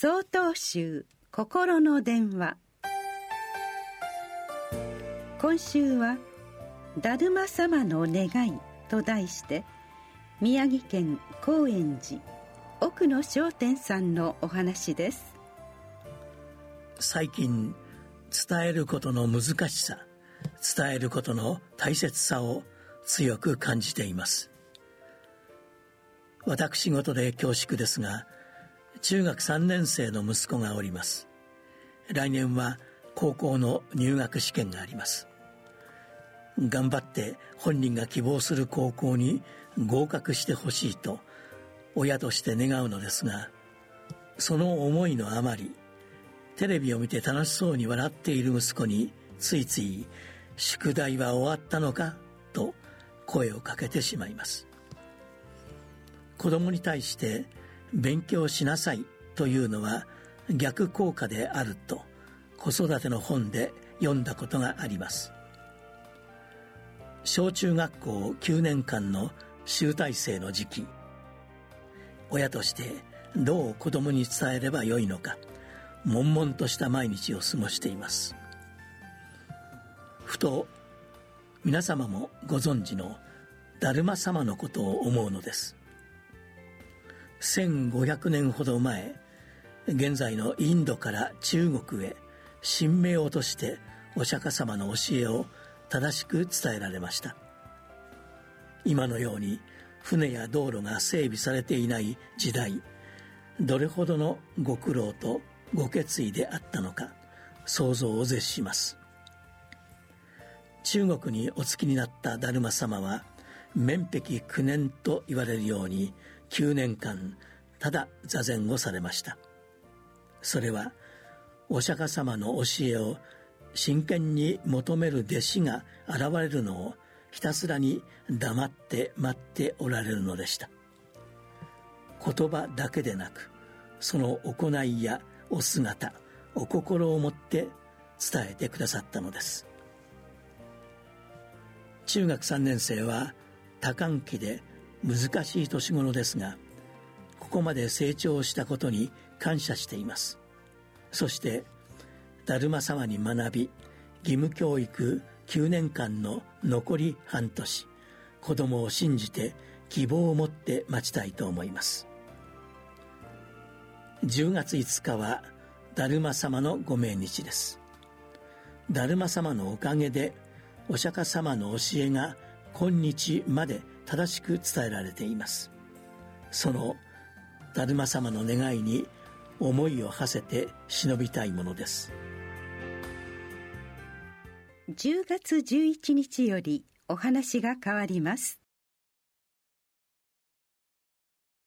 総統集心の電話。今週は「だるま様の願い」と題して宮城県高円寺奥野商店さんのお話です。最近伝えることの難しさ伝えることの大切さを強く感じています。私事で恐縮ですが中学3年生の息子がおります来年は高校の入学試験があります頑張って本人が希望する高校に合格してほしいと親として願うのですがその思いのあまりテレビを見て楽しそうに笑っている息子についつい「宿題は終わったのか?」と声をかけてしまいます子供に対して勉強しなさいというのは逆効果であると子育ての本で読んだことがあります。小中学校9年間の集大成の時期親としてどう子供に伝えればよいのか悶々とした毎日を過ごしています。ふと皆様もご存知のだるま様のことを思うのです。1500年ほど前現在のインドから中国へ神明を落としてお釈迦様の教えを正しく伝えられました。今のように船や道路が整備されていない時代どれほどのご苦労とご決意であったのか想像を絶します。中国にお付きになった達磨様は面壁9年と言われるように9年間ただ座禅をされました。それはお釈迦様の教えを真剣に求める弟子が現れるのをひたすらに黙って待っておられるのでした。言葉だけでなくその行いやお姿お心をもって伝えてくださったのです。中学3年生は多感期で難しい年頃ですがここまで成長したことに感謝しています。そしてだるま様に学び義務教育9年間の残り半年子供を信じて希望を持って待ちたいと思います。10月5日はだるま様のご命日です。だるま様のおかげでお釈迦様の教えが今日まで正しく伝えられています。そのだるま様の願いに思いを馳せて忍びたいものです。10月11日よりお話が変わります。